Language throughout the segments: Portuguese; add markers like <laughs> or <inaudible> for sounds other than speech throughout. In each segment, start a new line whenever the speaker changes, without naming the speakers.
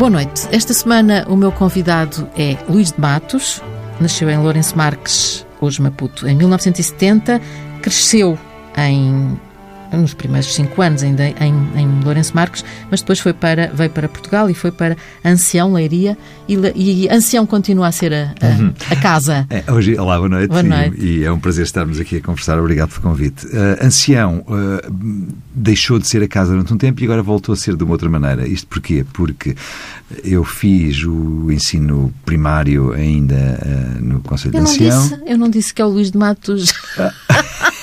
Boa noite. Esta semana o meu convidado é Luís de Matos. Nasceu em Lourenço Marques, hoje Maputo, em 1970. Cresceu em nos primeiros cinco anos ainda em, em Lourenço Marques, mas depois foi para, veio para Portugal e foi para Ancião, Leiria, e, e Ancião continua a ser a, a, uhum. a casa. <laughs>
É, hoje, olá, boa noite.
Boa noite.
E, e, é um prazer estarmos aqui a conversar. Obrigado pelo convite. Uh, Ancião uh, deixou de ser a casa durante um tempo e agora voltou a ser de uma outra maneira. Isto porquê? Porque eu fiz o ensino primário ainda uh, no Conselho
eu
de Ancião.
Disse, eu não disse que é o Luís de Matos. <laughs> <laughs>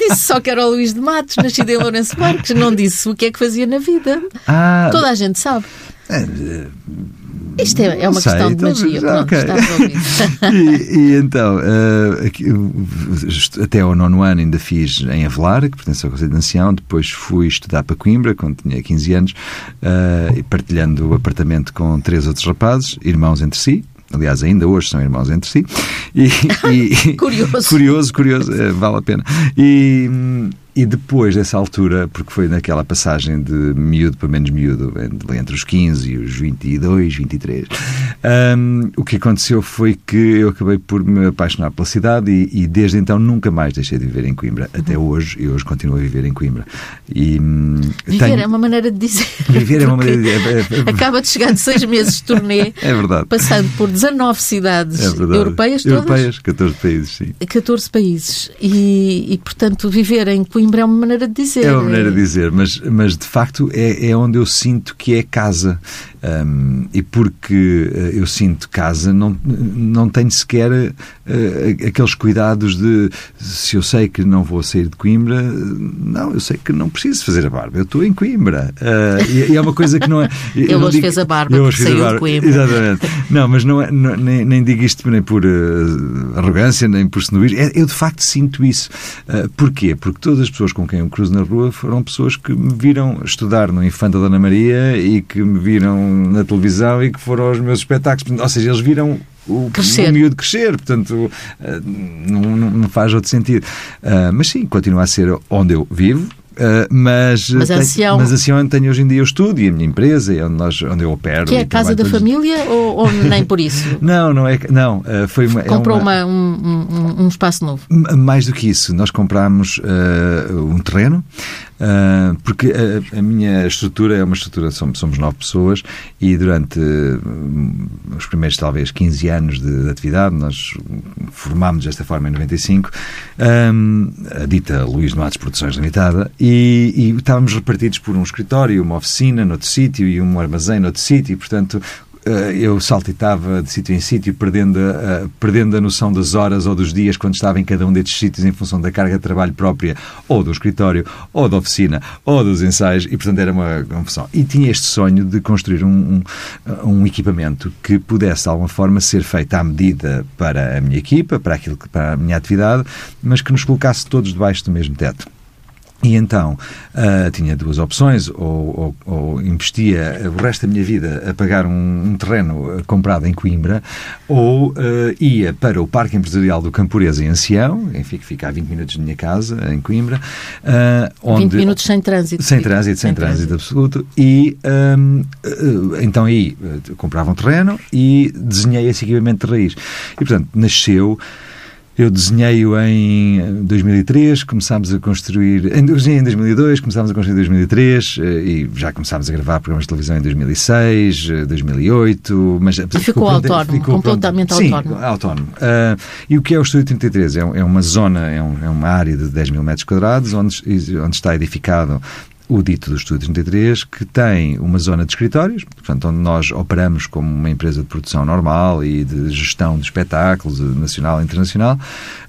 Disse só que era o Luís de Matos, nascido em Lourenço Marques. Não disse o que é que fazia na vida.
Ah,
Toda a gente sabe.
É,
Isto é, é uma sei, questão de magia. Então, Pronto,
okay. <laughs> e, e, então, uh, até ao nono ano ainda fiz em Avelar, que pertence ao Conselho de Ancião. Depois fui estudar para Coimbra, quando tinha 15 anos, uh, partilhando o apartamento com três outros rapazes, irmãos entre si aliás, ainda hoje são irmãos entre si.
E, e <laughs> curioso.
curioso, curioso, eh, vale a pena. E, e depois dessa altura, porque foi naquela passagem de miúdo para menos miúdo, entre os 15 e os 22, 23, um, o que aconteceu foi que eu acabei por me apaixonar pela cidade e, e desde então nunca mais deixei de viver em Coimbra. Até uhum. hoje, e hoje continuo a viver em Coimbra.
E, hum, viver tenho... é uma maneira de dizer. <laughs>
Viver é uma <laughs> maneira de
dizer. Acaba de chegar de seis meses de turnê, <laughs>
é verdade.
passando por 19 cidades
é
europeias
todas. Europeias, 14 países, sim.
14 países. E, e portanto, viver em Coimbra Coimbra é uma maneira de dizer.
É uma maneira de dizer, mas, mas de facto é, é onde eu sinto que é casa. Um, e porque uh, eu sinto casa, não, não tenho sequer uh, aqueles cuidados de se eu sei que não vou sair de Coimbra, não, eu sei que não preciso fazer a barba, eu estou em Coimbra. Uh, e, e, é uma coisa que não é. <laughs>
Ele hoje digo, fez a barba, eu hoje saiu barba, de Coimbra.
Exatamente. Não, mas não é, não, nem, nem digo isto nem por arrogância, nem por senoísmo. É, eu de facto sinto isso. porquê? Porque todas as pessoas com quem eu cruzo na rua foram pessoas que me viram estudar no Infanta Dona Maria e que me viram na televisão e que foram aos meus espetáculos. Ou seja, eles viram o,
crescer.
o miúdo crescer, portanto, eh, não, não, faz outro sentido. Uh, mas sim, continua a ser onde eu vivo, Uh, mas,
mas,
ancião... mas ancião tenho hoje em dia o estúdio e a minha empresa, é onde, nós, onde eu opero.
Que é a casa da todos... família ou, ou, nem por isso? <laughs>
não, não é. Não, uh, foi uma,
Comprou
é uma...
uma um, um, um, espaço novo?
Mais do que isso, nós comprámos uh, um terreno Uh, porque a, a, minha estrutura é uma estrutura, somos, somos nove pessoas e durante uh, os primeiros talvez 15 anos de, de atividade, nós formámos desta forma em 95, um, a dita Luís Matos Produções Limitada, e, e estávamos repartidos por um escritório, uma oficina noutro sítio e um armazém noutro sítio, e portanto eh, eu saltitava de sítio em sítio, perdendo a, perdendo a noção das horas ou dos dias quando estava em cada um destes sítios em função da carga de trabalho própria, ou do escritório, ou da oficina, ou dos ensaios, e portanto era uma confusão. E tinha este sonho de construir um, um, um, equipamento que pudesse de alguma forma ser feito à medida para a minha equipa, para, aquilo, para a minha atividade, mas que nos colocasse todos debaixo do mesmo teto. E então uh, tinha duas opções, ou, ou, ou, investia o resto da minha vida a pagar um, um terreno comprado em Coimbra, ou uh, ia para o Parque Empresarial do Campureza em Ancião, enfim, que fica a 20 minutos da minha casa, em Coimbra.
Uh, onde, 20 minutos sem trânsito.
Sem trânsito, sem, sem trânsito, trânsito, absoluto. E um, então aí comprava um terreno e desenhei esse equipamento de raiz. E portanto, nasceu eu desenhei-o em 2003, começámos a construir. Em, em 2002, começámos a construir em 2003 eh, e já começámos a gravar programas de televisão em 2006, 2008.
Mas e ficou autónomo, ficou, completamente
pronto,
autónomo.
Sim, autónomo. Uh, e o que é o Estúdio 33? É, é uma zona, é, um, é, uma área de 10 mil metros quadrados onde, onde está edificado o dito do Estúdio 33, que tem uma zona de escritórios, portanto, onde nós operamos como uma empresa de produção normal e de gestão de espetáculos, nacional e internacional,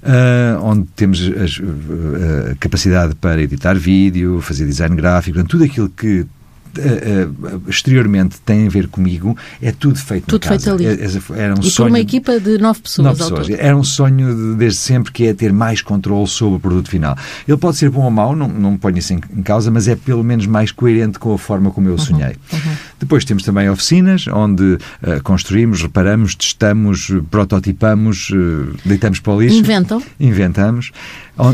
uh, onde temos a, a capacidade para editar vídeo, fazer design gráfico, portanto, tudo aquilo que uh, exteriormente tem a ver comigo, é tudo feito
tudo
feito
ali.
É,
era um e sonho, por uma equipa de nove pessoas.
Nove pessoas. Era um sonho de, desde sempre que é ter mais controle sobre o produto final. Ele pode ser bom ou mau, não, não ponho isso em, em causa, mas é pelo menos mais coerente com a forma como eu uhum, sonhei. Uhum. Depois temos também oficinas, onde uh, construímos, reparamos, testamos, prototipamos, uh, deitamos para o lixo.
Inventam.
Inventamos.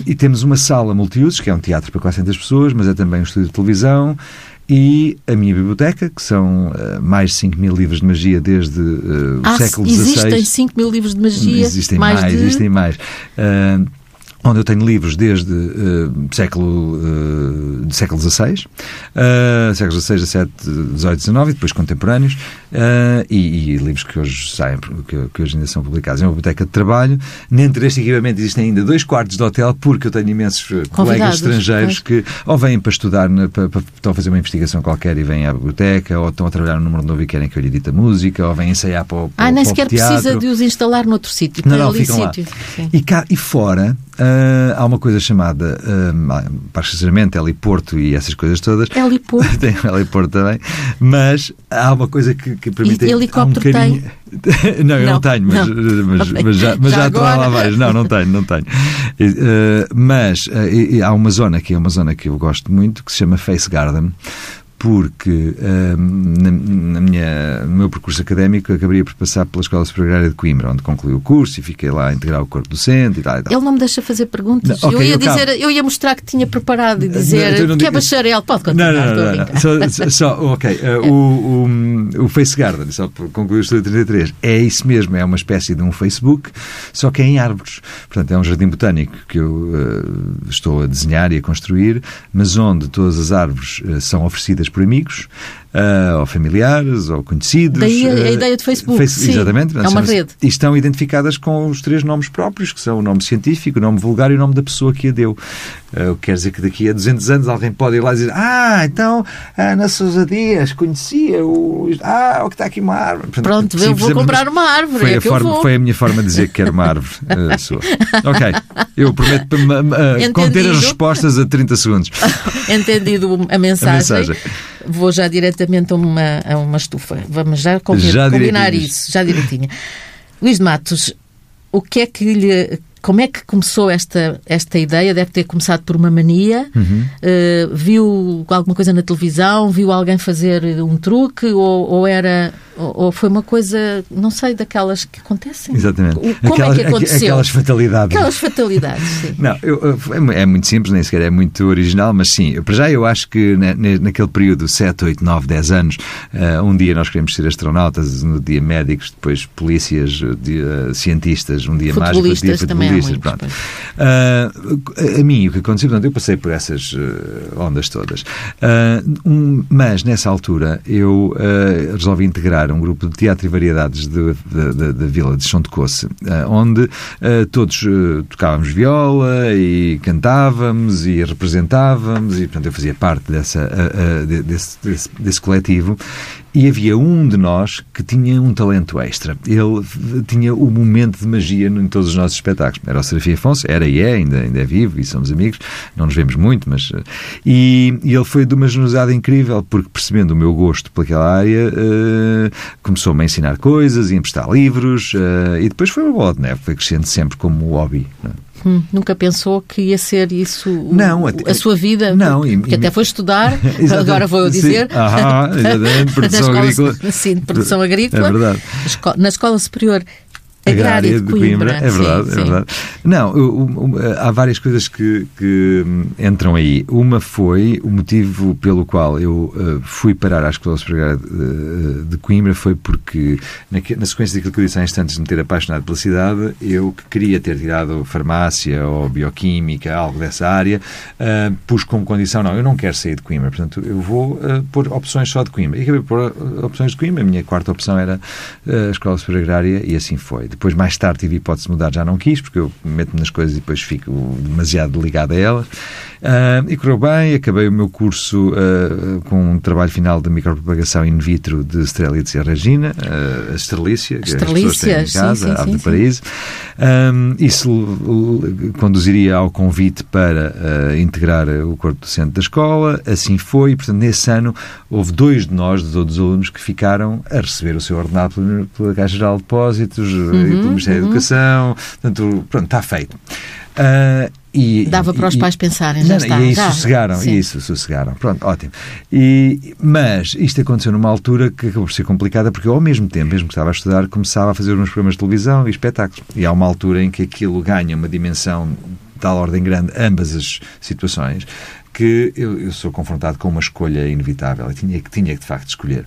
E temos uma sala multiusos, que é um teatro para 400 pessoas, mas é também um estúdio de televisão, e a minha biblioteca, que são uh, mais de 5 mil livros de magia desde uh, o
ah,
século XVI.
Existem 5 mil livros de magia?
Existem mais, mais de... existem mais. Uh, onde eu tenho livros desde uh, século, uh, de século XVI, uh, séculos XVI, XVII, XVIII, XIX, e depois contemporâneos, uh, e, e, livros que hoje saem, que, que, hoje ainda são publicados. É uma biblioteca de trabalho. Dentro deste equipamento existem ainda dois quartos de hotel, porque eu tenho imensos Convidados, colegas estrangeiros que ou vêm para estudar, para, para, estão a fazer uma investigação qualquer e vêm à biblioteca, ou estão a trabalhar no número novo e querem que eu lhe edite a música, ou vêm ensaiar para o, para,
Ah, nem
para
sequer
teatro.
precisa de os instalar noutro sítio.
Não, não, ficam lá. E, cá, e fora, Uh, há uma coisa chamada, uh, precisamente, heliporto e essas coisas todas.
Heliporto? <laughs>
tem heliporto também. Mas há uma coisa que, que para
e
mim tem.
helicóptero
um tem? não, eu não, não tenho, mas,
não.
mas, mas, já, mas já, já estou lá vários. Não, não tenho, não tenho. Uh, mas há uma zona que é uma zona que eu gosto muito que se chama Face Garden porque na, minha, no meu percurso académico acabaria por passar pela Escola Superior de Coimbra, onde concluí o curso e fiquei lá a integrar o corpo docente e tal. E tal.
Ele não me deixa fazer perguntas. Não, okay, eu, ia eu, dizer, eu ia mostrar que tinha preparado e dizer não, que é bacharel. Pode continuar,
não, não, não, não. Só, só, ok. Uh, <laughs> o, o, o Face Garden, só para concluir o estudo 33, é isso mesmo, é uma espécie de um Facebook, só que é em árvores. Portanto, é um jardim botânico que eu uh, estou a desenhar e a construir, mas onde todas as árvores uh, são oferecidas por amigos, uh, ou familiares, ou conhecidos.
Daí a, a ah, ideia de Facebook. Face,
sim, exatamente.
É uma rede.
E estão identificadas com os três nomes próprios, que são o nome científico, o nome vulgar e o nome da pessoa que a deu. Uh, quer dizer que daqui a 200 anos alguém pode ir lá e dizer ah, então a Ana Sousa Dias conhecia o... Ah, o que está aqui uma árvore.
Portanto, Pronto, eu vou comprar uma árvore.
Foi,
é
a forma, foi a minha forma de dizer que quero uma árvore <laughs> uh, sua. Ok, eu prometo uh, conter as respostas a 30 segundos. <laughs>
Entendido a mensagem. A mensagem. Vou já diretamente a uma, a uma estufa. Vamos já, já combinar isso, já direitinho. <laughs> Luís de Matos, o que é que lhe como é que começou esta, esta ideia? Deve ter começado por uma mania. Uhum. Uh, viu alguma coisa na televisão? Viu alguém fazer um truque? Ou, ou era ou, ou, foi uma coisa, não sei, daquelas que acontecem?
Exatamente.
Como aquelas, é que aconteceu?
Aquelas fatalidades.
Aquelas fatalidades, sim.
Não, eu, é, é muito simples, nem sequer é muito original, mas sim, para já eu acho que na, naquele período, 7, 8, 9, 10 anos, uh, um dia nós queremos ser astronautas, no dia médicos, depois polícias, dia cientistas, um dia mágico, outro dia futebolistas. Pronto. Uh, a mim, o que aconteceu, portanto, eu passei por essas uh, ondas todas. Um, mas, nessa altura, eu resolvi integrar um grupo de teatro e variedades da Vila de Chão de Coce, eh, onde eh, todos eh, tocávamos viola e cantávamos e representávamos, e portanto eu fazia parte dessa, desse, desse, desse coletivo e havia um de nós que tinha um talento extra. Ele tinha o momento de magia em todos os nossos espetáculos. Era o Serafim Afonso, era e é, ainda, ainda é vivo e somos amigos, não nos vemos muito, mas. E, e ele foi de uma generosidade incrível, porque percebendo o meu gosto pelaquela área, uh, começou-me a ensinar coisas, a emprestar livros, uh, e depois foi uma bola de neve, foi crescendo sempre como hobby. É?
Hum, nunca pensou que ia ser isso não, a sua vida?
Não,
porque e, até foi estudar, <laughs> agora vou eu dizer.
Sim, <laughs> produção escola, agrícola.
Sim, produção agrícola.
É verdade.
Na escola superior agrária de Coimbra.
É verdade, sim, é verdade. Não, há várias coisas que, que, entram aí. Uma foi o motivo pelo qual eu uh, fui parar à Escola Superior de, de, Coimbra foi porque, na, na, sequência daquilo que eu disse há instantes de me ter apaixonado pela cidade, eu que queria ter tirado farmácia ou bioquímica, algo dessa área, uh, pus como condição, não, eu não quero sair de Coimbra, portanto, eu vou uh, pôr opções só de Coimbra. E acabei por opções de Coimbra, a minha quarta opção era a Escola Superior Agrária e assim foi. Depois, mais tarde, tive hipótese de mudar, já não quis, porque eu meto-me nas coisas e depois fico demasiado ligado a elas. Uh, e correu bem, acabei o meu curso uh, com um trabalho final de micropropagação in vitro de Strelitzia e Regina, uh, a estrelícia, que as pessoas têm em casa, sim, sim, ave de paraíso. Um, isso conduziria ao convite para integrar o corpo docente da escola, assim foi, e portanto nesse ano houve dois de nós, dos outros alunos, que ficaram a receber o seu ordenado pela Caixa Geral de Depósitos uhum, e pelo Ministério uhum. da Educação, portanto, pronto, está feito. Uh,
e, Dava para os pais pensarem, já não, está.
E aí já. sossegaram, isso, sossegaram. Pronto, ótimo. E, mas isto aconteceu numa altura que acabou por ser complicada, porque eu, ao mesmo tempo, mesmo que estava a estudar, começava a fazer uns programas de televisão e espetáculos. E há uma altura em que aquilo ganha uma dimensão de tal ordem grande, ambas as situações, que eu, eu sou confrontado com uma escolha inevitável. Eu tinha, tinha que, de facto, escolher.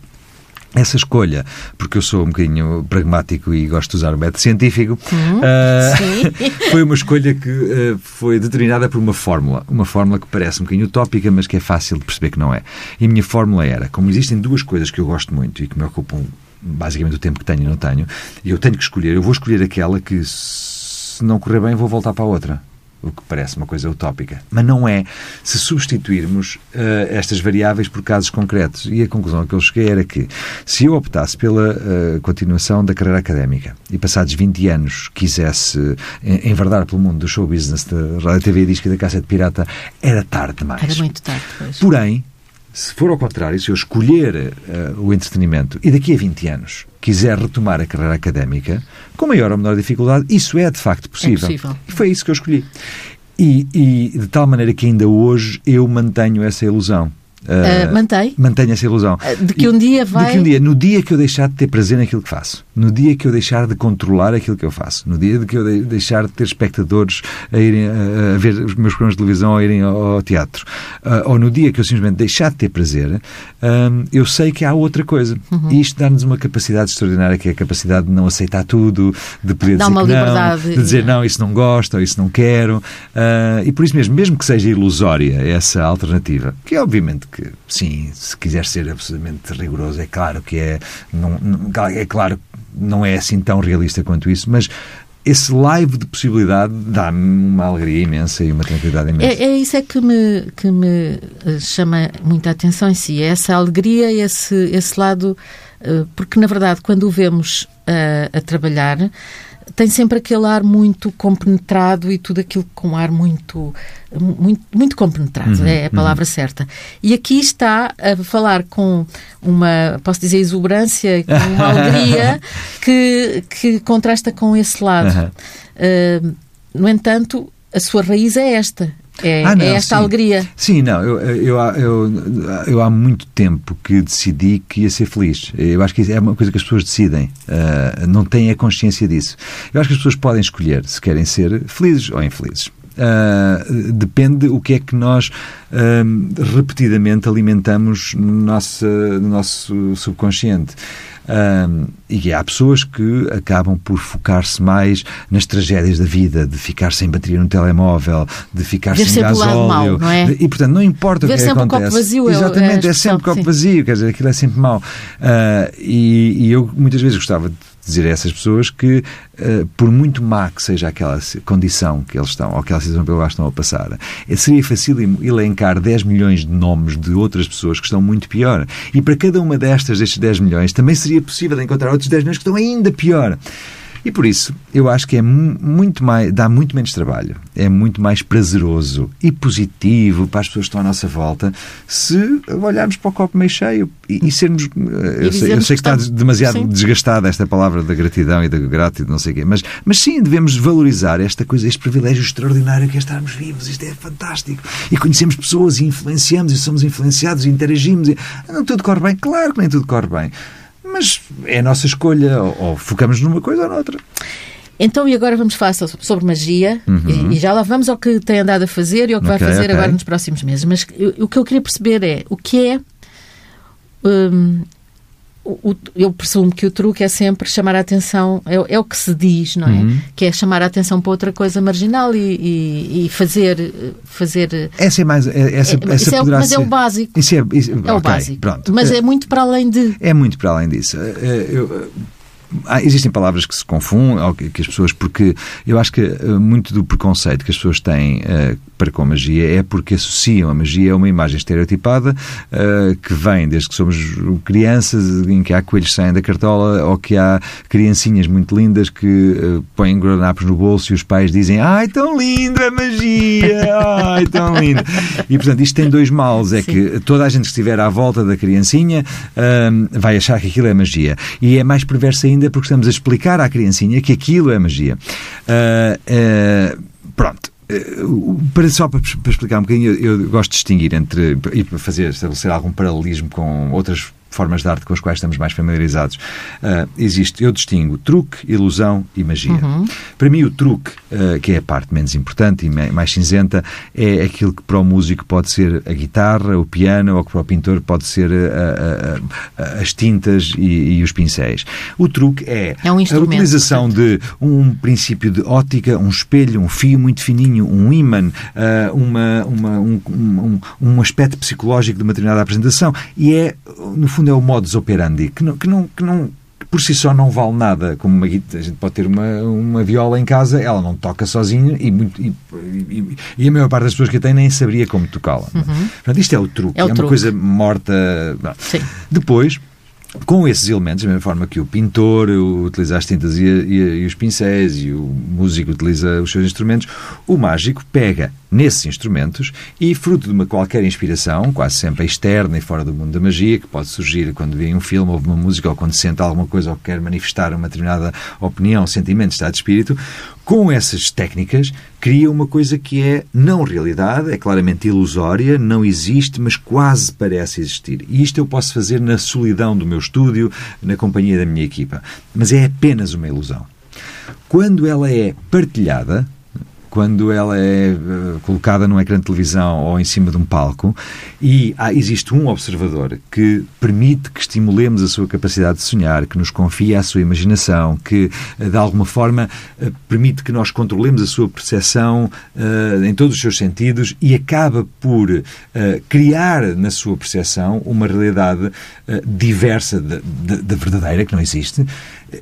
Essa escolha, porque eu sou um bocadinho pragmático e gosto de usar o método científico,
Uhum,
uh, <laughs> foi uma escolha que uh, foi determinada por uma fórmula. Uma fórmula que parece um bocadinho utópica, mas que é fácil de perceber que não é. E a minha fórmula era, como existem duas coisas que eu gosto muito e que me ocupam basicamente o tempo que tenho e não tenho, e eu tenho que escolher, eu vou escolher aquela que, se não correr bem, vou voltar para a outra o que parece uma coisa utópica. Mas não é se substituirmos uh, estas variáveis por casos concretos. E a conclusão que eu cheguei era que, se eu optasse pela uh, continuação da carreira académica e passados 20 anos quisesse enverdar pelo mundo do show business, da rádio, TV, disco e da cassete pirata, era tarde demais.
Era muito tarde, pois.
Porém, se for ao contrário, se eu escolher uh, o entretenimento e daqui a 20 anos quiser retomar a carreira académica, com maior ou menor dificuldade, isso é de facto possível.
É possível.
E foi isso que eu escolhi. E, e, de tal maneira que ainda hoje eu mantenho essa ilusão.
Uh, mantém?
Mantenho essa ilusão.
Uh, de que um dia vai.
De que um dia, no dia que eu deixar de ter prazer naquilo que faço, no dia que eu deixar de controlar aquilo que eu faço, no dia de que eu de deixar de ter espectadores a irem a, a, ver os meus programas de televisão ou a irem ao, ao teatro, uh, ou no dia que eu simplesmente deixar de ter prazer, eu sei que há outra coisa.
Uhum.
E isto dá-nos uma capacidade extraordinária, que é a capacidade de não aceitar tudo, de poder
dá
dizer
uma liberdade.
não, de dizer não, isso não gosto, ou isso não quero. e por isso mesmo, mesmo que seja ilusória essa alternativa, que é obviamente que sim, se quiser ser absolutamente rigoroso, é claro que é, não, é claro não é assim tão realista quanto isso, mas esse live de possibilidade dá-me uma alegria imensa e uma tranquilidade imensa.
É, é, isso é que me, que me chama muita atenção em si, é essa alegria, esse, esse lado, porque na verdade quando o vemos a, a trabalhar tem sempre aquele ar muito compenetrado e tudo aquilo com ar muito muito, muito compenetrado,
uhum,
é a palavra
uhum.
certa. E aqui está a falar com uma, posso dizer, exuberância com uma alegria <laughs> que, que contrasta com esse lado.
Uhum.
Uh, no entanto, a sua raiz é esta. É,
Ah, não,
é esta
sim.
alegria.
Sim, não, eu, eu, eu, eu há muito tempo que decidi que ia ser feliz. Eu acho que é uma coisa que as pessoas decidem, uh, não têm a consciência disso. Eu acho que as pessoas podem escolher se querem ser felizes ou infelizes. Uh, depende o que é que nós uh, repetidamente alimentamos no nosso, no nosso subconsciente. Um, e há pessoas que acabam por focar-se mais nas tragédias da vida, de ficar sem bateria no telemóvel, de ficar
Ver
sem gasóleo.
não é?
E, portanto, não importa
Ver
o que é que
sempre o copo
acontece.
vazio é é
Exatamente, é,
expressão,
sempre copo
sim.
vazio, quer dizer, aquilo é sempre mau. Ah, e, e eu muitas vezes gostava de dizer a essas pessoas que, ah, por muito má que seja aquela condição que eles estão, ou aquela situação pela qual estão a passar, eh, seria fácil elencar 10 milhões de nomes de outras pessoas que estão muito pior. E para cada uma destas, destes 10 milhões, também seria possível encontrar outros 10 milhões que estão ainda pior. E por isso, eu acho que é mu- muito mais, dá muito menos trabalho, é muito mais prazeroso e positivo para as pessoas que estão à nossa volta se olharmos para o copo meio cheio e, e sermos. eh, Eu sei, eu sei que está demasiado
sim.
desgastada esta palavra da gratidão e da gratidão, não sei o quê, mas, mas sim, devemos valorizar esta coisa, este privilégio extraordinário que é estarmos vivos, isto é fantástico. E conhecemos pessoas e influenciamos e somos influenciados e interagimos. E, não tudo corre bem, claro que nem tudo corre bem. Mas é a nossa escolha, ou, ou focamos numa coisa ou noutra.
Então, e agora vamos falar so- sobre magia e, e já lá vamos ao que tem andado a fazer e ao que
Uhum. Ok,
vai fazer
ok.
agora nos próximos meses. Mas eu- o que eu queria perceber é o que é. hum, o- o- eu presumo que o truque é sempre chamar a atenção, é, é o que se diz, não é?
Uhum.
Que é chamar a atenção para outra coisa marginal e, e- e fazer. fazer
Essa é mais. é- Essa,
é-
essa
é o- mas é o
ser-
básico.
Isso é, isso-
É o
ok,
básico.
Pronto.
Mas é muito para além de.
É muito para além disso. Eu, há- existem palavras que se confundem, que, as pessoas, porque eu acho que eh, muito do preconceito que as pessoas têm eh, para com a magia é porque associam a magia a uma imagem estereotipada eh, que vem desde que somos crianças, em que há coelhos que saem da cartola, ou que há criancinhas muito lindas que eh, põem guardanapos no bolso e os pais dizem ai, tão linda a magia, ai, tão lindo. E, portanto, isto tem dois males, é
Sim.
que toda a gente que estiver à volta da criancinha vai achar que aquilo é magia. E é mais perverso ainda porque estamos a explicar à criancinha que aquilo é magia. Ah, ah, pronto. O- Para, só para, para explicar um bocadinho, eu, eu gosto de distinguir entre, e para fazer, estabelecer algum paralelismo com outras formas de arte com as quais estamos mais familiarizados. Uh, existe, eu distingo truque, ilusão e magia. Uhum. Para mim, o truque, uh, que é a parte menos importante e mais cinzenta, é aquilo que para o músico pode ser a guitarra, o piano, ou que para o pintor pode ser as tintas e, e, os pincéis. O truque é,
é um
a utilização portanto. de um princípio de ótica, um espelho, um fio muito fininho, um ímã, uh, uma, uma, um, um, um aspecto psicológico de uma determinada apresentação. E é, no fundo, é o modus operandi, que não, que não, que não por si só não vale nada. Como uma, a gente pode ter uma, uma viola em casa, ela não toca sozinha e, muito, e, e, e a maior parte das pessoas que a têm nem saberia como tocá-la. Uhum. Portanto, isto é o truque. É, o é truque. uma coisa morta. Depois, com esses elementos, da mesma forma que o pintor utiliza as tintas e, e, e, os pincéis e o músico utiliza os seus instrumentos, o mágico pega nesses instrumentos e, fruto de uma qualquer inspiração, quase sempre externa e fora do mundo da magia, que pode surgir quando vê um filme ou uma música ou quando sente alguma coisa ou quer manifestar uma determinada opinião, sentimento, estado de espírito, com essas técnicas cria uma coisa que é não realidade, é claramente ilusória, não existe, mas quase parece existir. E isto eu posso fazer na solidão do meu estúdio, na companhia da minha equipa. Mas é apenas uma ilusão. Quando ela é partilhada, quando ela é uh, colocada num ecrã de televisão ou em cima de um palco e há, existe um observador que permite que estimulemos a sua capacidade de sonhar, que nos confia a sua imaginação, que uh, de alguma forma uh, permite que nós controlemos a sua percepção em todos os seus sentidos e acaba por criar na sua percepção uma realidade diversa da verdadeira, que não existe,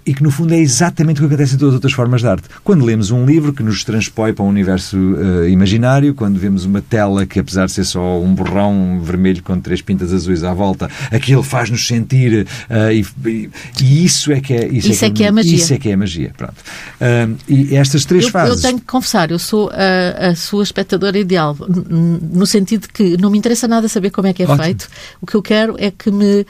e que no fundo é exatamente o que acontece em todas as outras formas de arte. Quando lemos um livro que nos transpõe para um universo uh, imaginário, quando vemos uma tela que, apesar de ser só um borrão vermelho com três pintas azuis à volta, aquilo faz-nos sentir uh, e, e, isso é que é
isso, é isso é, que é, é, magia.
Isso é que é magia. Pronto. Uh, e estas três
eu,
fases.
Eu tenho que confessar, eu sou a, a sua espectadora ideal, no sentido que não me interessa nada saber como é que é Ótimo. feito. O que eu quero é que me,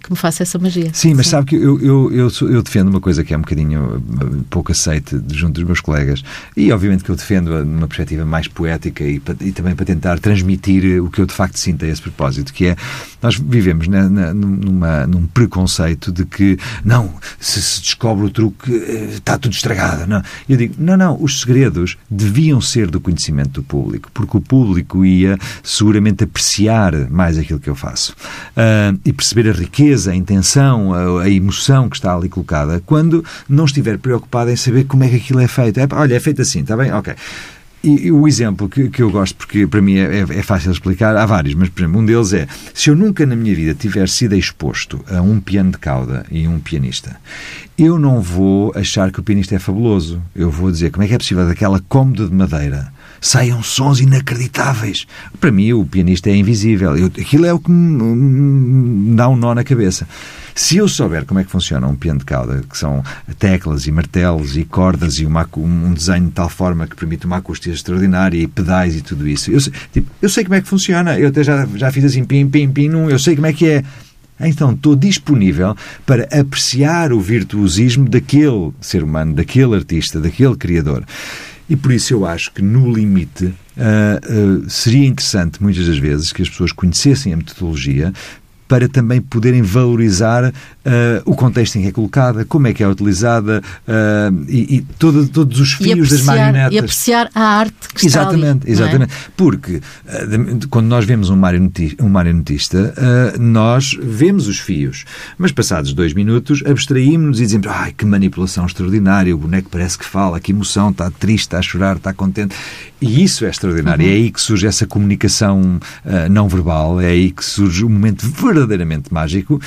que me faça essa magia.
Sim, mas Sim. sabe que eu, eu, eu eu defendo uma coisa que é um bocadinho eh, pouco aceite junto dos meus colegas e, obviamente, que eu defendo numa perspectiva mais poética e, e também para tentar transmitir o que eu de facto sinto a esse propósito, que é nós vivemos na, na, numa, num preconceito de que não, se se descobre o truque eh, está tudo estragado. Não. Eu digo, não, não, os segredos deviam ser do conhecimento do público, porque o público ia seguramente apreciar mais aquilo que eu faço uh, e perceber a riqueza, a intenção, a, a emoção que está ali colocada, quando não estiver preocupado em saber como é que aquilo é feito. É, olha, é feito assim, está bem? Ok. E, e o exemplo que, que, eu gosto, porque para mim é, é, é, fácil explicar, há vários, mas por exemplo, um deles é: se eu nunca na minha vida tiver sido exposto a um piano de cauda e um pianista, eu não vou achar que o pianista é fabuloso. Eu vou dizer como é que é possível daquela cômoda de madeira saiam sons inacreditáveis. Para mim, o pianista é invisível. Eu, aquilo é o que me, dá um nó na cabeça. Se eu souber como é que funciona um piano de cauda, que são teclas e martelos e cordas e uma, um desenho de tal forma que permite uma acústica extraordinária e pedais e tudo isso, eu, tipo, eu sei como é que funciona. Eu até já, já fiz assim, pim, pim, pim, num, eu sei como é que é. Então estou disponível para apreciar o virtuosismo daquele ser humano, daquele artista, daquele criador. E por isso eu acho que, no limite, uh, uh, seria interessante, muitas das vezes, que as pessoas conhecessem a metodologia para também poderem valorizar uh, o contexto em que é colocada, como é que é utilizada uh, e, e todo, todos os fios das marionetas.
E apreciar a arte que
exatamente,
está
ali. Exatamente, é? porque uh, quando nós vemos um marionetista, um marionetista nós vemos os fios, mas passados dois minutos abstraímos-nos e dizemos ai, que manipulação extraordinária, o boneco parece que fala, que emoção, está triste, está a chorar, está contente. E isso é extraordinário. Uhum. É aí que surge essa comunicação não verbal, é aí que surge o momento verdadeiramente mágico,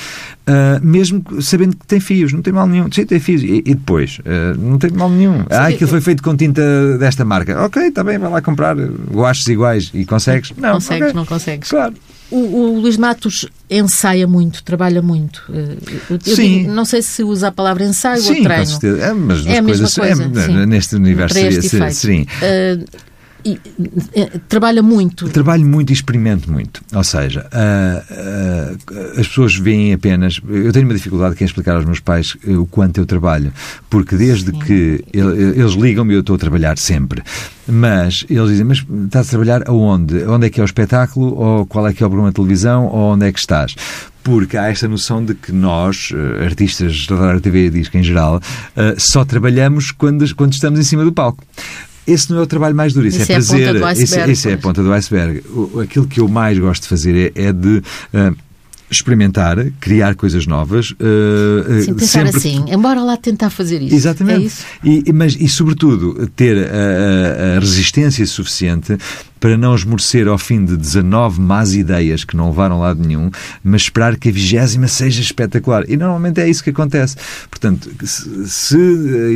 uh, mesmo sabendo que tem fios, não tem mal nenhum. Sim, tem fios. E, e depois, uh, não tem mal nenhum. Sim, ah, aquilo foi feito com tinta desta marca. Ok, está bem, vai lá comprar guaches iguais e consegues.
Não, consegues, okay. não consegues.
Claro.
O, o, Luís Matos ensaia muito, trabalha muito. Eu,
sim.
Digo, não sei se usa a palavra ensaio
sim,
ou treino.
Com certeza. É, mas é a coisa, coisa é, neste universo seria, sim. Uh,
e, e, trabalha muito.
Trabalho muito e experimento muito. Ou seja, uh, uh, as pessoas veem apenas. Eu tenho uma dificuldade é explicar aos meus pais o quanto eu trabalho, porque desde Sim. que eles ligam-me, eu estou a trabalhar sempre. Mas eles dizem, mas estás a trabalhar aonde? Onde é que é o espetáculo? Ou qual é que é o programa de televisão? Ou onde é que estás? porque há esta noção de que nós, eh, artistas da rádio TV disco em geral, eh, só trabalhamos quando, quando estamos em cima do palco. Esse não é o trabalho mais duro, isso, é, é prazer. Esse, esse, é a ponta do iceberg. aquilo que eu mais gosto de fazer é, é de. Uh, experimentar, criar coisas novas.
Uh, Sim, pensar sempre... assim, embora lá tentar fazer isso.
Exatamente.
É isso?
E, mas, e, sobretudo, ter a, a, a resistência suficiente para não esmorecer ao fim de 19 más ideias que não levaram lado nenhum, mas esperar que a vigésima seja espetacular. E normalmente é isso que acontece. Portanto, se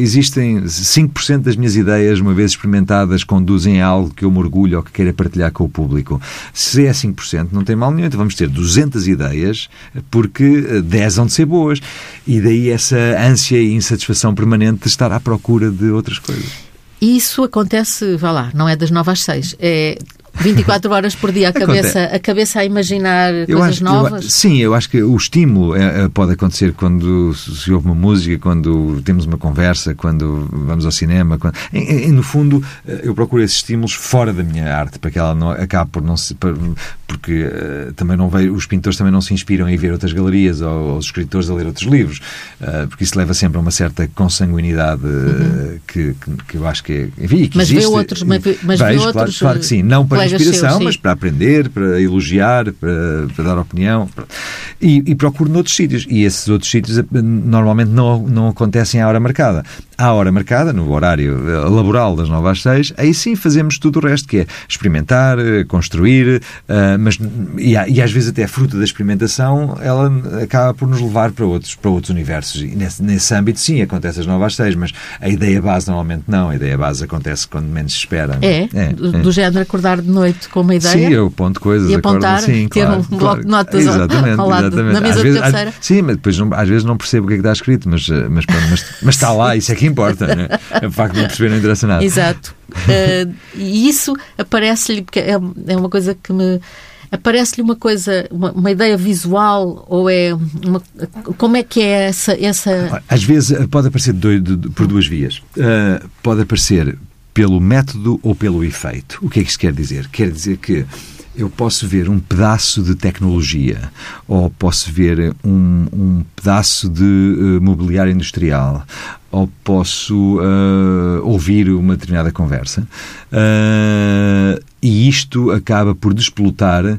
existem 5% das minhas ideias, uma vez experimentadas, conduzem a algo que eu me orgulho ou que queira partilhar com o público, se é 5%, não tem mal nenhum. Então vamos ter 200 ideias, porque 10 vão de ser boas. E daí essa ânsia e insatisfação permanente de estar à procura de outras coisas.
Isso acontece, vá lá, não é das 9 às 6, é 24 horas por dia a cabeça, a, cabeça a imaginar eu coisas acho, novas?
Eu, sim, eu acho que o estímulo é, pode acontecer quando se ouve uma música, quando temos uma conversa, quando vamos ao cinema. Quando, em, no fundo, eh, eu procuro esses estímulos fora da minha arte, para que ela não acabe por não se. porque uh, também não vejo, os pintores também não se inspiram em ver outras galerias ou, ou os escritores a ler outros livros, uh, porque isso leva sempre a uma certa consanguinidade uhum. que, que, que, eu acho que é. Enfim, que
mas
existe,
vê outros, mas, mas vê outros.
Claro, claro que sim, não para inspiração, mas para aprender, para elogiar, para, para dar opinião. E, e, procuro noutros sítios. E esses outros sítios eh, normalmente não, não acontecem à hora marcada. À hora marcada, no horário eh, laboral das 9 às 6, aí sim fazemos tudo o resto, que é experimentar, eh, construir, mas, e, e às vezes até a fruta da experimentação, ela acaba por nos levar para outros, para outros universos. E nesse, nesse âmbito, sim, acontece às 9 às 6, mas a ideia base normalmente não. A ideia base acontece quando menos se espera.
É, é, do, é. do género acordar de noite com uma ideia.
Sim, eu aponto coisas.
E apontar, acordo, sim, ter claro, um bloco de notas exatamente, ao lado, exatamente. na mesa às de vezes.
Às, sim, mas depois não, às vezes não percebo o que é que está escrito, mas, eh, mas, mas, mas está lá, isso é que importa. Né? O facto de não perceber não interessa nada.
Exato. Uh, e isso aparece-lhe, porque é, é uma coisa que me aparece-lhe uma coisa, uma, uma, ideia visual ou é uma, como é que é essa essa
às vezes eh, pode aparecer de, de, por duas vias uh, pode aparecer pelo método ou pelo efeito o que é que isto quer dizer quer dizer que eu posso ver um pedaço de tecnologia ou posso ver um, um pedaço de uh, mobiliário industrial ou posso uh, ouvir uma determinada conversa uh, e isto acaba por despolutar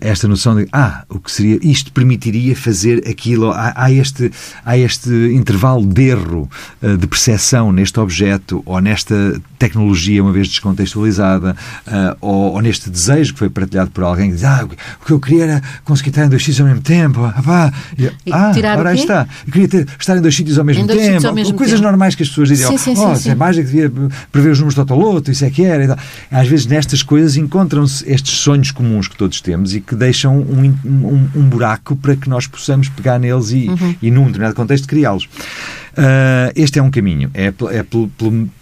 esta noção de ah, o que seria isto permitiria fazer aquilo, há, há este, há este intervalo de erro uh, de percepção neste objeto ou nesta tecnologia uma vez descontextualizada uh, ou, ou, neste desejo que foi partilhado por alguém que diz ah, o que eu queria era conseguir estar em dois sítios ao mesmo tempo ah, pá. E, ah ora aí está eu queria ter, estar em dois sítios ao mesmo tempo ao mesmo coisas tempo. normais que as pessoas dizem sim, sim, oh, sim, é mágica devia prever os números do Totoloto isso é que era às vezes nestas coisas encontram-se estes sonhos comuns que todos temos e que deixam um, um, um buraco para que nós possamos pegar neles e, uhum. e num determinado contexto, criá-los. Uh, este é um caminho, é, é pela,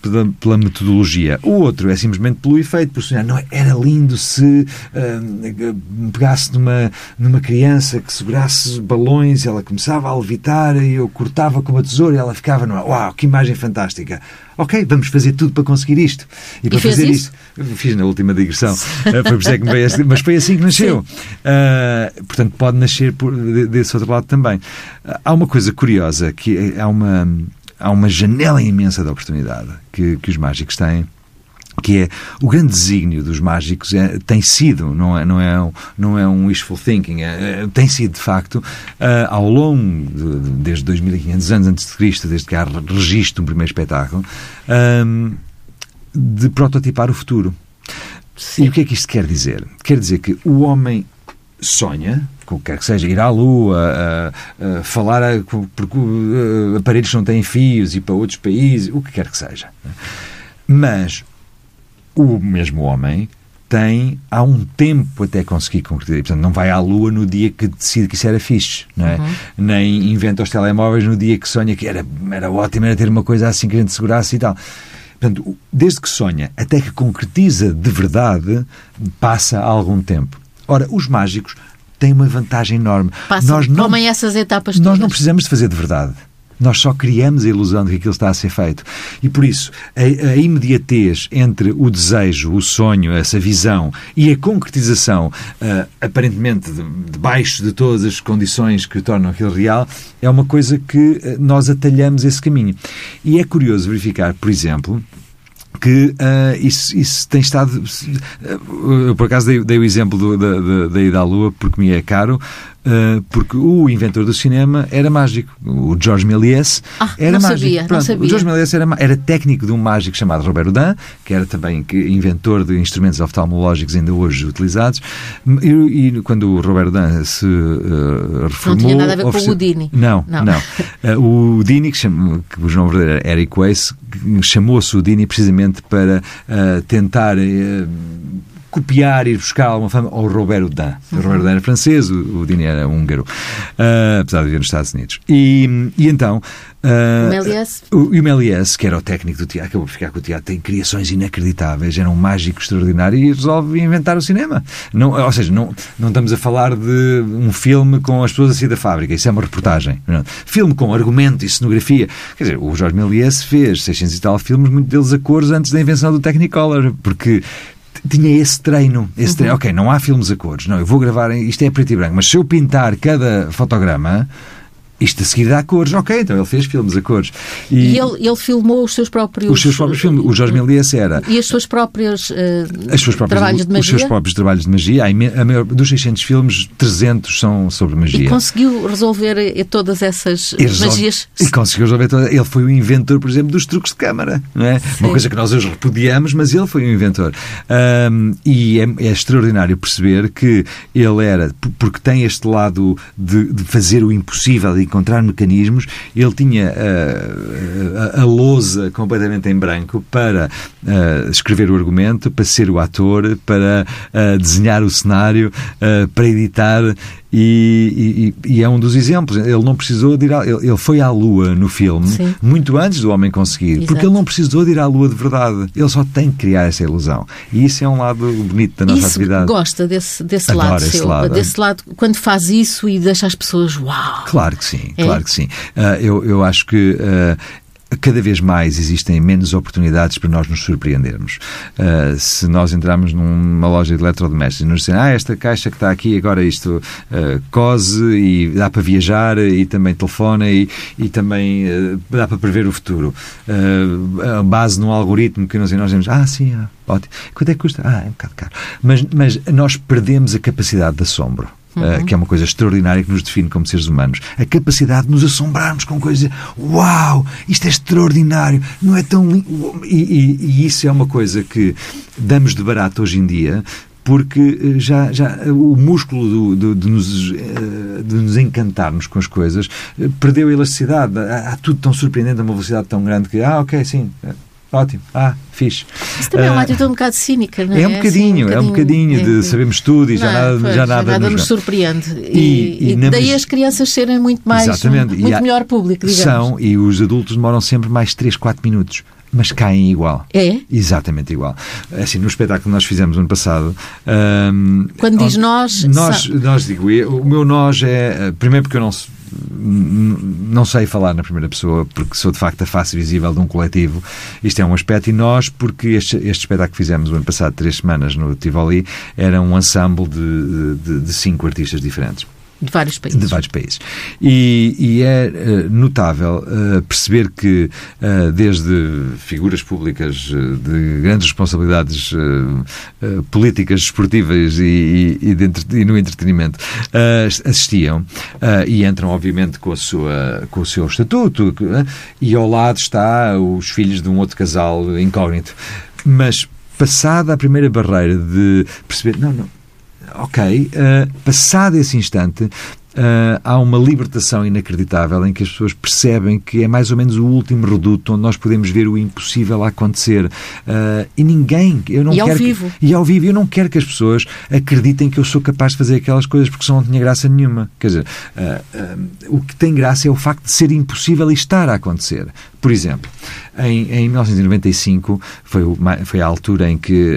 pela, pela, metodologia. O outro é simplesmente pelo efeito, por sonhar. Não, era lindo se uh, pegasse numa, numa criança que segurasse balões, ela começava a levitar e eu cortava com uma tesoura e ela ficava no Uau, que imagem fantástica! Ok, vamos fazer tudo para conseguir isto.
E, e para fazer
isso? isto, fiz na última digressão. Ah, foi por é que me veio, mas foi assim que nasceu. Uh, portanto, pode nascer por, desse outro lado também. Há uma coisa curiosa, que é, há uma há uma janela imensa de oportunidade que, que os mágicos têm que é o grande desígnio dos mágicos é, tem sido, não é, não é, não é um wishful thinking, é, é, tem sido de facto, uh, ao longo de, de, desde 2500 anos antes de Cristo, desde que há registro do primeiro espetáculo, um, de prototipar o futuro. Sim. E o que é que isto quer dizer? Quer dizer que o homem sonha, o que quer que seja, ir à Lua, a, a falar a, porque aparelhos não têm fios e para outros países, o que quer que seja. Mas o mesmo homem tem há um tempo até conseguir concretizar. Portanto, não vai à Lua no dia que decide que isso era fixe, não é? Uhum. Nem inventa os telemóveis no dia que sonha que era, era ótimo, era ter uma coisa assim que a gente segurasse e tal. Portanto, desde que sonha até que concretiza de verdade, passa algum tempo. Ora, os mágicos têm uma vantagem enorme.
Passam, nós não, essas etapas
Nós não precisamos de fazer de verdade. Nós só criamos a ilusão de que aquilo está a ser feito. E por isso, a, a, imediatez entre o desejo, o sonho, essa visão e a concretização, uh, aparentemente debaixo de, de todas as condições que tornam aquilo real, é uma coisa que uh, nós atalhamos esse caminho. E é curioso verificar, por exemplo, que uh, isso, isso, tem estado. Uh, eu, por acaso, dei, dei o exemplo do, da, da, da ida à Lua, porque me é caro, porque o inventor do cinema era mágico. O Georges Méliès
ah,
era
não
mágico.
Sabia,
Pronto,
não sabia.
O Georges Méliès era, era técnico de um mágico chamado Robert Houdin, que era também inventor de instrumentos oftalmológicos ainda hoje utilizados. E, e quando o Robert Houdin se uh, reformou...
Não tinha nada a ver com o Houdini.
Não, não. não. Uh, <laughs> o Houdini, que, chama, que o nome verdadeiro era Eric Weiss, chamou-se Houdini precisamente para tentar copiar, ir buscar alguma fama ao Robert Houdin. Uhum. O Robert Houdin era francês, o, o Dini era húngaro, uh, apesar de viver nos Estados Unidos. E, e então...
Uh, o Méliès.
O, o Méliès, que era o técnico do teatro, acabou por ficar com o teatro, tem criações inacreditáveis, era um mágico extraordinário e resolve inventar o cinema. Não, ou seja, não, não estamos a falar de um filme com as pessoas a sair da fábrica, isso é uma reportagem. Não. Filme com argumento e cenografia. Quer dizer, o Jorge Méliès fez 600 e tal filmes, muitos deles a cores antes da invenção do Technicolor, porque tinha esse treino. Esse uhum. treino. Ok, não há filmes a cores. Não, eu vou gravar, isto é preto e branco, mas se eu pintar cada fotograma, isto a seguir dá cores. Ok, então ele fez filmes a cores.
E, e ele, ele filmou os seus próprios...
Os seus próprios filmes. O Jorge Méliès era...
E as suas próprias, uh, as suas próprias trabalhos de magia?
Os seus próprios trabalhos de magia. A maior, dos 600 filmes, 300 são sobre magia.
E conseguiu resolver eh, todas essas e resolve, magias?
E conseguiu resolver todas. Ele foi o inventor, por exemplo, dos truques de câmara. Não é? Uma coisa que nós hoje repudiamos, mas ele foi o inventor. Um, e é, é, extraordinário perceber que ele era... Porque tem este lado de, de fazer o impossível, encontrar mecanismos, ele tinha uh, a, a lousa completamente em branco para uh, escrever o argumento, para ser o ator, para uh, desenhar o cenário, para editar e, e, e, é um dos exemplos. Ele não precisou de ir à, ele, foi à Lua no filme Sim. muito antes do homem conseguir, Exato. porque ele não precisou de ir à Lua de verdade. Ele só tem que criar essa ilusão. E isso é um lado bonito da nossa
isso
atividade.
Gosta desse, desse lado
esse
seu,
lado.
desse lado quando faz isso e deixa as pessoas uau.
Claro que sim, é? claro que sim. Uh, eu, eu acho que uh, cada vez mais existem menos oportunidades para nós nos surpreendermos. Uh, se nós entrarmos numa loja de eletrodomésticos e nos disserem, ah, esta caixa que está aqui, agora isto uh, cose e dá para viajar e também telefona e, e também uh, dá para prever o futuro. Uh, base num algoritmo que nós, nós dizemos, ah, sim, ah, ótimo. Quanto é que custa? Ah, é um bocado caro. Mas, mas nós perdemos a capacidade de assombro. Eh, uhum. que é uma coisa extraordinária que nos define como seres humanos. A capacidade de nos assombrarmos com coisas. Uau! Isto é extraordinário! Não é tão. E, e, e isso é uma coisa que damos de barato hoje em dia porque eh, já, já o músculo do, do, de, nos, eh, de nos encantarmos com as coisas perdeu a elasticidade. Há, há tudo tão surpreendente, a uma velocidade tão grande que, ah, ok, sim, ótimo, ah, fixe.
Isso também é uma ah, atitude um bocado cínica, não é?
É um bocadinho, assim, um bocadinho é um bocadinho de é, sabemos tudo e já nada, pois, já nada,
nada nos, nos surpreende. E, e, e daí as crianças serem muito mais, exatamente, um, muito há, melhor público, digamos.
São, e os adultos demoram sempre mais 3, 4 minutos mas caem igual.
É?
Exatamente igual. Assim, no espetáculo que nós fizemos ano passado.
Um, Quando diz nós.
Nós, nós digo, o meu nós é. Primeiro porque eu não não sei falar na primeira pessoa porque sou de facto a face visível de um coletivo. Isto é um aspecto e nós, porque este, este espetáculo que fizemos o ano passado, três semanas no Tivoli, era um ensemble de, de, de cinco artistas diferentes.
De vários países.
De vários países. E, e é uh, notável uh, perceber que, uh, desde figuras públicas de grandes responsabilidades políticas, esportivas e, e, de, e no entretenimento, assistiam e entram, obviamente, com, a sua, com o seu estatuto. e ao lado está os filhos de um outro casal incógnito. Mas passada a primeira barreira de perceber, não, não, ok, uh, passado esse instante, uh, há uma libertação inacreditável em que as pessoas percebem que é mais ou menos o último reduto onde nós podemos ver o impossível a acontecer. Uh, e ninguém, eu não
e
quero.
Ao vivo.
Que, e ao vivo, eu não quero que as pessoas acreditem que eu sou capaz de fazer aquelas coisas porque senão não tinha graça nenhuma. Quer dizer, uh, o que tem graça é o facto de ser impossível e estar a acontecer. Por exemplo, em, em 1995 foi, o, foi a altura em que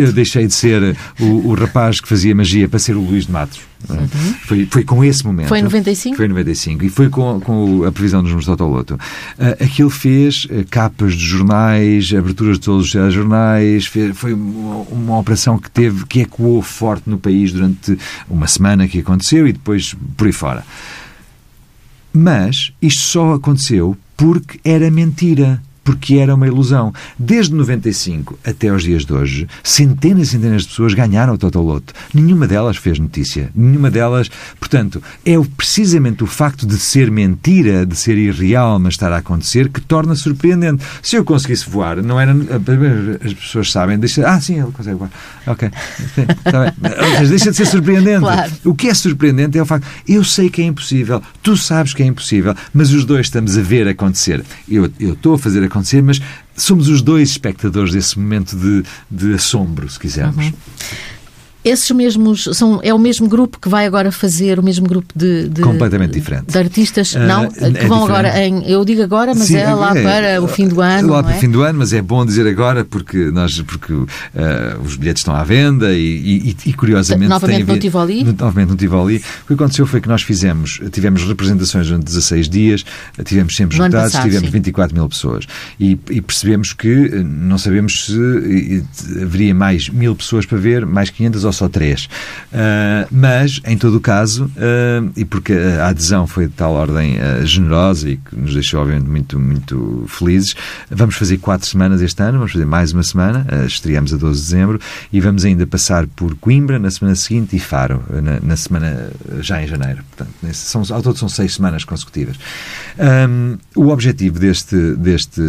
eu deixei de ser o, o rapaz que fazia magia para ser o Luís de Matos. Uhum. Foi, foi com esse momento.
Foi em 95?
Foi em 95. E foi com, com a previsão dos números do Totoloto. Uh, aquilo fez uh, capas de jornais, aberturas de todos os jornais. Fez, foi uma, uma, operação que teve, que ecoou forte no país durante uma semana que aconteceu e depois por aí fora. Mas isto só aconteceu porque era mentira porque era uma ilusão. Desde 95 até os dias de hoje, centenas e centenas de pessoas ganharam o Totoloto. Nenhuma delas fez notícia. Nenhuma delas. Portanto, é precisamente o facto de ser mentira, de ser irreal, mas estar a acontecer, que torna surpreendente. Se eu conseguisse voar, não era. As pessoas sabem, deixa. Ah, sim, ele consegue voar. Ok. Está bem. Mas deixa de ser surpreendente.
Claro.
O que é surpreendente é o facto. Eu sei que é impossível, tu sabes que é impossível, mas os dois estamos a ver acontecer. Eu, eu estou a fazer acontecer acontecer, mas somos os dois espectadores desse momento de, de assombro, se quisermos. Uhum.
Esses mesmos são é o mesmo grupo que vai agora fazer o mesmo grupo de, de
completamente diferente.
de artistas? Uh, não? que é vão agora em eu digo agora mas Sim, é lá é, para o fim do ano
lá para
é?
o fim do ano mas é bom dizer agora porque nós porque uh, os bilhetes estão à venda e, e, e curiosamente
novamente no Tivoli?
Novamente no Tivoli. O que aconteceu foi que nós fizemos tivemos representações durante 16 dias tivemos sempre juntados tivemos sim. 24 mil pessoas. E, e, percebemos que eh, não sabemos se haveria mais mil pessoas para ver mais 500 ou só três. Uh, mas, em todo o caso, uh, e porque a adesão foi de tal ordem uh, generosa e que nos deixou, obviamente, muito, muito felizes, vamos fazer quatro semanas este ano, vamos fazer mais uma semana, estreamos a 12 de dezembro, e vamos ainda passar por Coimbra na semana seguinte e Faro na, na semana já em janeiro. Portanto, são, ao todo são seis semanas consecutivas. Um, o objetivo deste, deste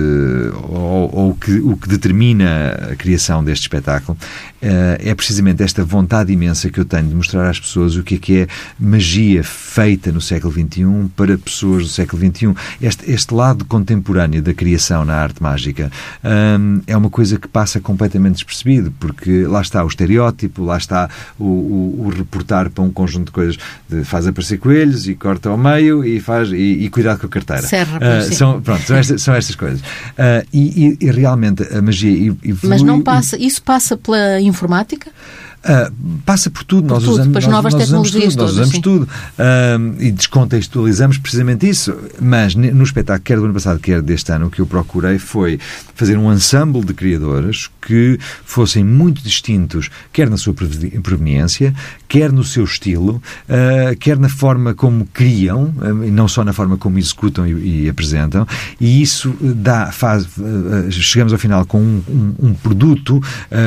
ou, ou que, o que determina a criação deste espetáculo é precisamente esta vontade imensa que eu tenho de mostrar às pessoas o que é que é magia feita no século XXI para pessoas do século XXI. Este, este lado contemporâneo da criação na arte mágica hum, é uma coisa que passa completamente despercebido, porque lá está o estereótipo, lá está o, o, o reportar para um conjunto de coisas, de, faz aparecer coelhos e corta ao meio e faz e, e cuidado com a carteira.
Serra,
uh, são, pronto, são, estas, são estas coisas. Uh, e, e, e, realmente a magia evolui...
Mas não passa, isso passa pela informática?
Uh, passa por tudo.
Por
nós
tudo,
usamos, nós,
novas
nós usamos tudo, nós usamos
sim.
tudo uh, e descontextualizamos precisamente isso. Mas no espetáculo, quer do ano passado, quer deste ano, o que eu procurei foi fazer um ensemble de criadoras que fossem muito distintos, quer na sua proveniência, quer no seu estilo, uh, quer na forma como criam, e não só na forma como executam e, e apresentam. E isso dá, faz, chegamos ao final com um, um, um produto,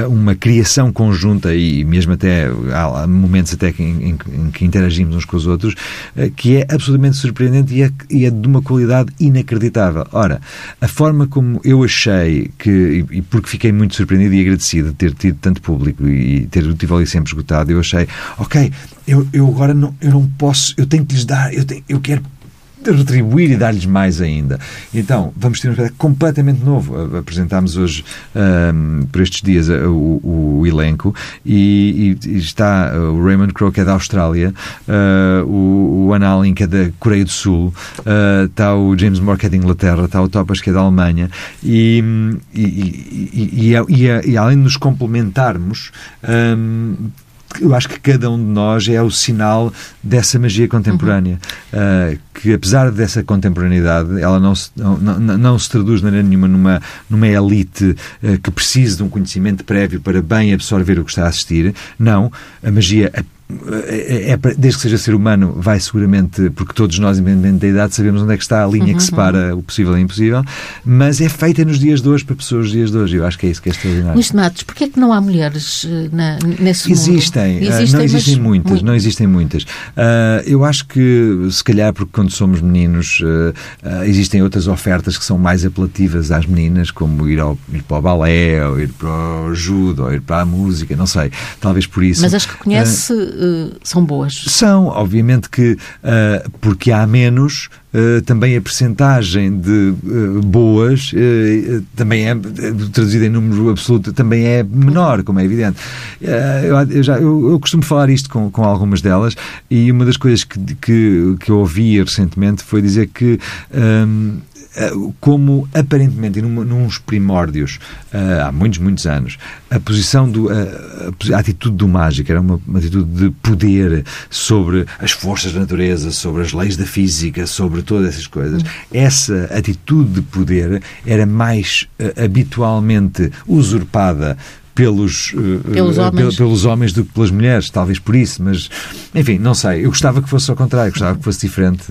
uma criação conjunta e mesmo até há momentos até que, em, em, que interagimos uns com os outros, eh, que é absolutamente surpreendente e é, e é, de uma qualidade inacreditável. Ora, a forma como eu achei que, e, porque fiquei muito surpreendido e agradecido de ter tido tanto público e ter o Tivoli sempre esgotado, eu achei, ok, eu, eu agora não, eu não posso, eu tenho que lhes dar, eu, tenho, eu quero retribuir e dar-lhes mais ainda. Então, vamos ter um espetáculo completamente novo. Apresentámos hoje, um, por estes dias, o, o, o elenco e, e, está o Raymond Crowe, que é da Austrália, uh, o, o Anna que é da Coreia do Sul, uh, está o James Moore, que é da Inglaterra, está o Topas, que é da Alemanha, e, e, e além de nos complementarmos, um, eu acho que cada um de nós é o sinal dessa magia contemporânea. Uhum. Uh, que apesar dessa contemporaneidade, ela não se, não, não, não se traduz de maneira nenhuma numa, numa elite uh, que precise de um conhecimento prévio para bem absorver o que está a assistir. Não. A magia é, é, desde que seja ser humano, vai seguramente, porque todos nós, independente da idade, sabemos onde é que está a linha uhum, que separa o possível e o impossível, mas é feita nos dias de hoje para pessoas dos dias de hoje. Eu acho que é isso que é extraordinário.
Luís Matos, porquê é que não há mulheres eh, na, nesse
existem, mundo? Existem, uh, não existem muitas, muito... não existem muitas. Uh, eu acho que, se calhar, porque quando somos meninos, uh, existem outras ofertas que são mais apelativas às meninas, como ir, ao, ir para o balé, ou ir para o judo, ou ir para a música, não sei. Talvez por isso.
Mas as que conhece uh, são boas?
São, obviamente que uh, porque há menos, uh, também a percentagem de boas também é, traduzida em número absoluto, também é menor, como é evidente. Eu, já, eu, eu, costumo falar isto com, com algumas delas e uma das coisas que, que, que eu ouvi recentemente foi dizer que um, eh, como aparentemente, num, nos primórdios, uh, há muitos, muitos anos, a posição do. A, a, atitude do mágico era uma, uma, atitude de poder sobre as forças da natureza, sobre as leis da física, sobre todas essas coisas. Essa atitude de poder era mais uh, habitualmente usurpada pelos,
pelos, homens.
pelos homens do que pelas mulheres, talvez por isso, mas enfim, não sei. Eu gostava que fosse ao contrário, gostava que fosse diferente.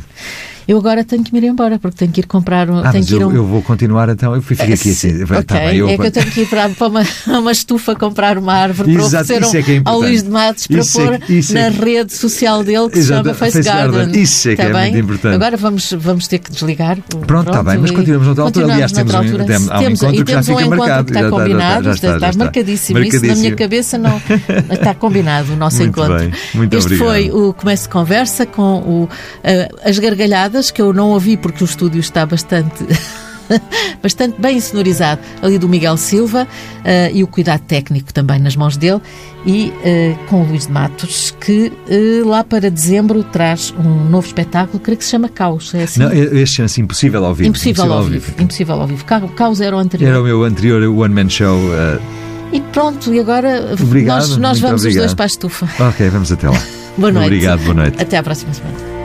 Eu agora tenho que me ir embora, porque tenho que ir comprar um.
Ah, mas eu, um... eu, vou continuar então. Eu fico aqui assim.
Okay. Tá bem, eu... É que eu tenho que ir para, para uma, <laughs> uma estufa comprar uma árvore Exato, para oferecer um, é é ao Luís de Matos para isso é pôr é, na é... rede social dele que Exato, se chama Face, Face Garden.
Garden. Isso é que tá é bem? muito importante.
Agora vamos, vamos ter que desligar.
Pronto, está bem, mas continuamos noutra altura. Aliás, temos um, altura. Temos, um encontro que já
fica
um marcado.
Que está combinado, está, marcadíssimo. Isso na minha cabeça não <laughs> está combinado o nosso encontro. Este foi o Começo de Conversa com as gargalhadas que eu não ouvi porque o estúdio está bastante. <laughs> bastante bem sonorizado ali do Miguel Silva uh, e o cuidado técnico também nas mãos dele e uh, com o Luís de Matos que uh, lá para dezembro traz um novo espetáculo creio que se chama Caos é assim?
Não, este chama-se Impossível ao Vivo
Impossível, Impossível ao, vivo. vivo. Impossível ao Vivo Caos era o anterior
era o meu anterior One Man Show
e pronto, e agora
obrigado,
nós, nós vamos obrigado. os dois para a estufa
ok, vamos até lá <laughs>
boa noite
obrigado, boa noite
até à próxima semana